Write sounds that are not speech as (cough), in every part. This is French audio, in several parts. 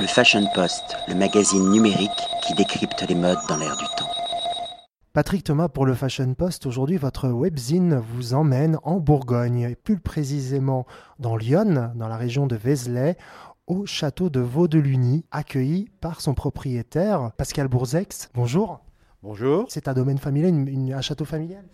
Le Fashion Post, le magazine numérique qui décrypte les modes dans l'air du temps. Patrick Thomas pour le Fashion Post. Aujourd'hui, votre webzine vous emmène en Bourgogne, plus précisément dans Lyon, dans la région de Vézelay, au château de Vaudeluny, accueilli par son propriétaire, Pascal Bourzex. Bonjour. Bonjour. C'est un domaine familial, une- une- un château familial?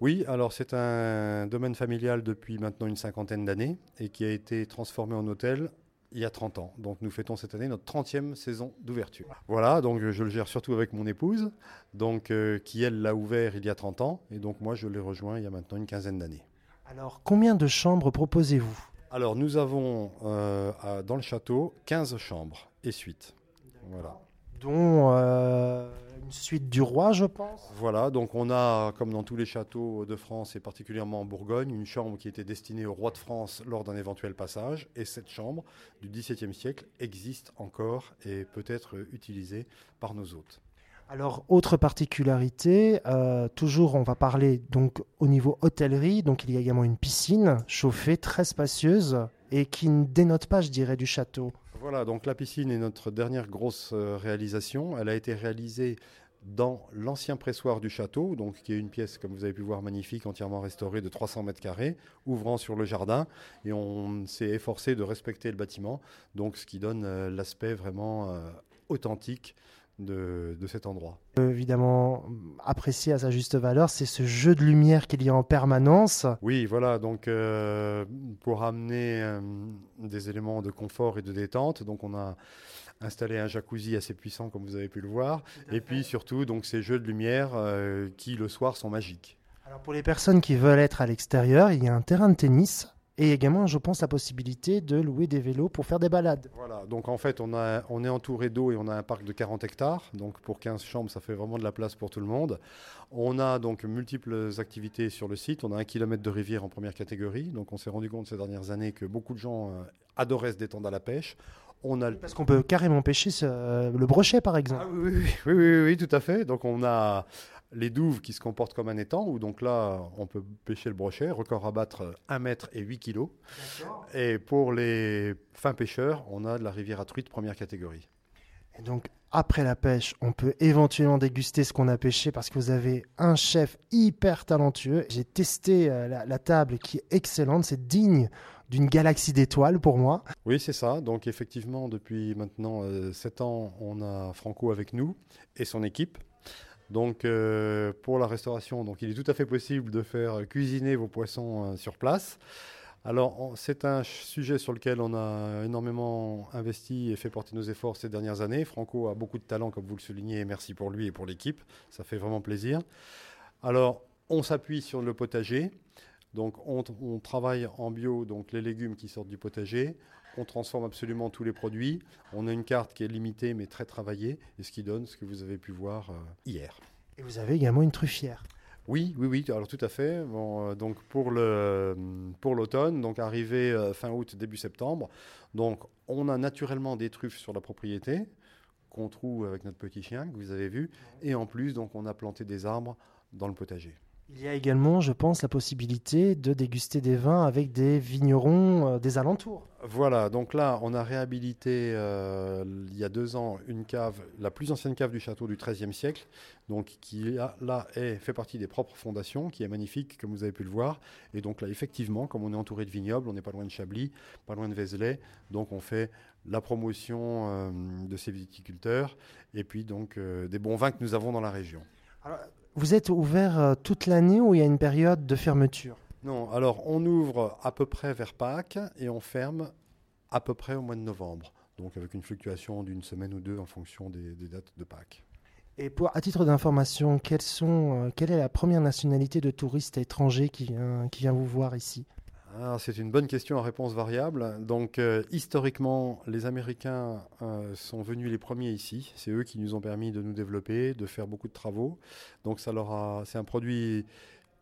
Oui, alors c'est un domaine familial depuis maintenant une cinquantaine d'années et qui a été transformé en hôtel il y a 30 ans. Donc nous fêtons cette année notre 30e saison d'ouverture. Voilà, donc je le gère surtout avec mon épouse, donc euh, qui elle l'a ouvert il y a 30 ans et donc moi je l'ai rejoint il y a maintenant une quinzaine d'années. Alors, combien de chambres proposez-vous? Alors nous avons euh, dans le château 15 chambres et suites. Voilà. Dont euh, suite du roi, je pense. Voilà, donc on a, comme dans tous les châteaux de France et particulièrement en Bourgogne, une chambre qui était destinée au roi de France lors d'un éventuel passage. Et cette chambre du XVIIe siècle existe encore et peut être utilisée par nos hôtes. Alors, autre particularité, euh, toujours on va parler donc au niveau hôtellerie, donc il y a également une piscine chauffée, très spacieuse et qui ne dénote pas, je dirais, du château. Voilà, donc la piscine est notre dernière grosse euh, réalisation. Elle a été réalisée dans l'ancien pressoir du château, donc qui est une pièce, comme vous avez pu voir, magnifique, entièrement restaurée de 300 mètres carrés, ouvrant sur le jardin. Et on s'est efforcé de respecter le bâtiment, donc ce qui donne euh, l'aspect vraiment euh, authentique de, de cet endroit. Évidemment, apprécié à sa juste valeur, c'est ce jeu de lumière qu'il y a en permanence. Oui, voilà, donc euh, pour amener euh, des éléments de confort et de détente, donc on a installé un jacuzzi assez puissant comme vous avez pu le voir, et puis surtout donc ces jeux de lumière euh, qui le soir sont magiques. Alors pour les personnes qui veulent être à l'extérieur, il y a un terrain de tennis et également, je pense, la possibilité de louer des vélos pour faire des balades. Voilà, donc en fait on, a, on est entouré d'eau et on a un parc de 40 hectares, donc pour 15 chambres ça fait vraiment de la place pour tout le monde. On a donc multiples activités sur le site, on a un kilomètre de rivière en première catégorie, donc on s'est rendu compte ces dernières années que beaucoup de gens euh, adoraient se détendre à la pêche. On a Parce qu'on peut carrément pêcher ce- le brochet, par exemple. Ah oui, oui, oui, oui, oui, oui, tout à fait. Donc on a les douves qui se comportent comme un étang, où donc là on peut pêcher le brochet, record à battre 1 mètre et 8 kilos. Et pour les fins pêcheurs, on a de la rivière à truite première catégorie. Et donc, après la pêche, on peut éventuellement déguster ce qu'on a pêché parce que vous avez un chef hyper talentueux. J'ai testé euh, la, la table qui est excellente, c'est digne d'une galaxie d'étoiles pour moi. Oui, c'est ça. Donc effectivement, depuis maintenant 7 ans, on a Franco avec nous et son équipe. Donc euh, pour la restauration, donc il est tout à fait possible de faire cuisiner vos poissons euh, sur place. Alors c'est un sujet sur lequel on a énormément investi et fait porter nos efforts ces dernières années. Franco a beaucoup de talent, comme vous le soulignez, merci pour lui et pour l'équipe. Ça fait vraiment plaisir. Alors on s'appuie sur le potager. Donc on, on travaille en bio, donc les légumes qui sortent du potager. On transforme absolument tous les produits. On a une carte qui est limitée mais très travaillée, et ce qui donne ce que vous avez pu voir euh, hier. Et vous avez également une truffière. Oui, oui, oui, alors tout à fait. Bon, euh, donc pour le pour l'automne, donc arrivé euh, fin août, début septembre, donc on a naturellement des truffes sur la propriété qu'on trouve avec notre petit chien que vous avez vu, et en plus donc on a planté des arbres dans le potager. Il y a également, je pense, la possibilité de déguster des vins avec des vignerons euh, des alentours. Voilà, donc là, on a réhabilité euh, il y a deux ans une cave, la plus ancienne cave du château du XIIIe siècle, donc qui là, là, est, fait partie des propres fondations, qui est magnifique, comme vous avez pu le voir. Et donc là, effectivement, comme on est entouré de vignobles, on n'est pas loin de Chablis, pas loin de Vézelay, donc on fait la promotion euh, de ces viticulteurs et puis donc des bons vins que nous avons dans la région. Alors, vous êtes ouvert euh, toute l'année ou il y a une période de fermeture? Non, alors on ouvre à peu près vers Pâques et on ferme à peu près au mois de novembre. Donc avec une fluctuation d'une semaine ou deux en fonction des, des dates de Pâques. Et pour, à titre d'information, quelles sont, euh, quelle est la première nationalité de touriste étranger qui vient, qui vient vous voir ici? C'est une bonne question à réponse variable. Donc euh, historiquement, les Américains euh, sont venus les premiers ici. C'est eux qui nous ont permis de nous développer, de faire beaucoup de travaux. Donc ça leur a, c'est un produit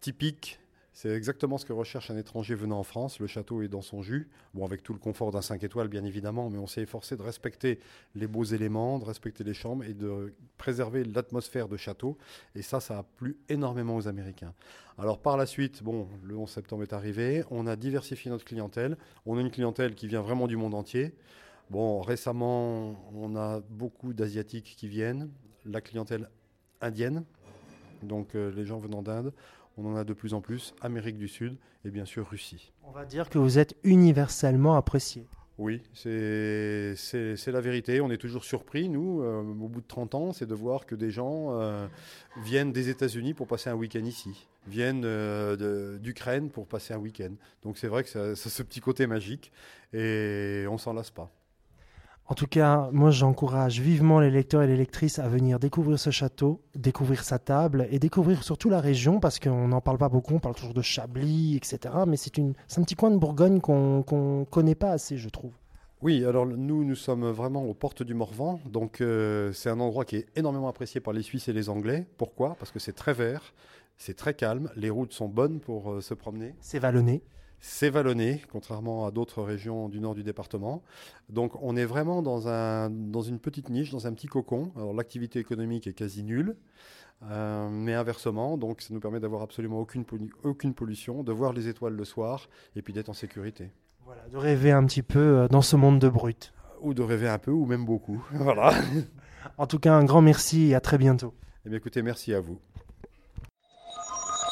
typique. C'est exactement ce que recherche un étranger venant en France. Le château est dans son jus. Bon, avec tout le confort d'un 5 étoiles, bien évidemment, mais on s'est efforcé de respecter les beaux éléments, de respecter les chambres et de préserver l'atmosphère de château. Et ça, ça a plu énormément aux Américains. Alors, par la suite, bon, le 11 septembre est arrivé. On a diversifié notre clientèle. On a une clientèle qui vient vraiment du monde entier. Bon, récemment, on a beaucoup d'Asiatiques qui viennent, la clientèle indienne, donc euh, les gens venant d'Inde. On en a de plus en plus, Amérique du Sud et bien sûr Russie. On va dire que vous êtes universellement apprécié. Oui, c'est la vérité. On est toujours surpris, nous, euh, au bout de 30 ans, c'est de voir que des gens euh, viennent des États-Unis pour passer un week-end ici, viennent euh, d'Ukraine pour passer un week-end. Donc c'est vrai que ça, ça ce petit côté magique et on s'en lasse pas. En tout cas, moi j'encourage vivement les lecteurs et les lectrices à venir découvrir ce château, découvrir sa table et découvrir surtout la région parce qu'on n'en parle pas beaucoup, on parle toujours de Chablis, etc. Mais c'est un petit coin de Bourgogne qu'on qu'on connaît pas assez, je trouve. Oui, alors nous, nous sommes vraiment aux portes du Morvan. Donc euh, c'est un endroit qui est énormément apprécié par les Suisses et les Anglais. Pourquoi? Parce que c'est très vert, c'est très calme, les routes sont bonnes pour euh, se promener. C'est vallonné. C'est vallonné, contrairement à d'autres régions du nord du département. Donc on est vraiment dans, un, dans une petite niche, dans un petit cocon. Alors l'activité économique est quasi nulle, euh, mais inversement, donc ça nous permet d'avoir absolument aucune, pollu- aucune pollution, de voir les étoiles le soir et puis d'être en sécurité. Voilà, de rêver un petit peu euh, dans ce monde de brut. Ou de rêver un peu, ou même beaucoup. (laughs) voilà. En tout cas, un grand merci et à très bientôt. Eh bien écoutez, merci à vous.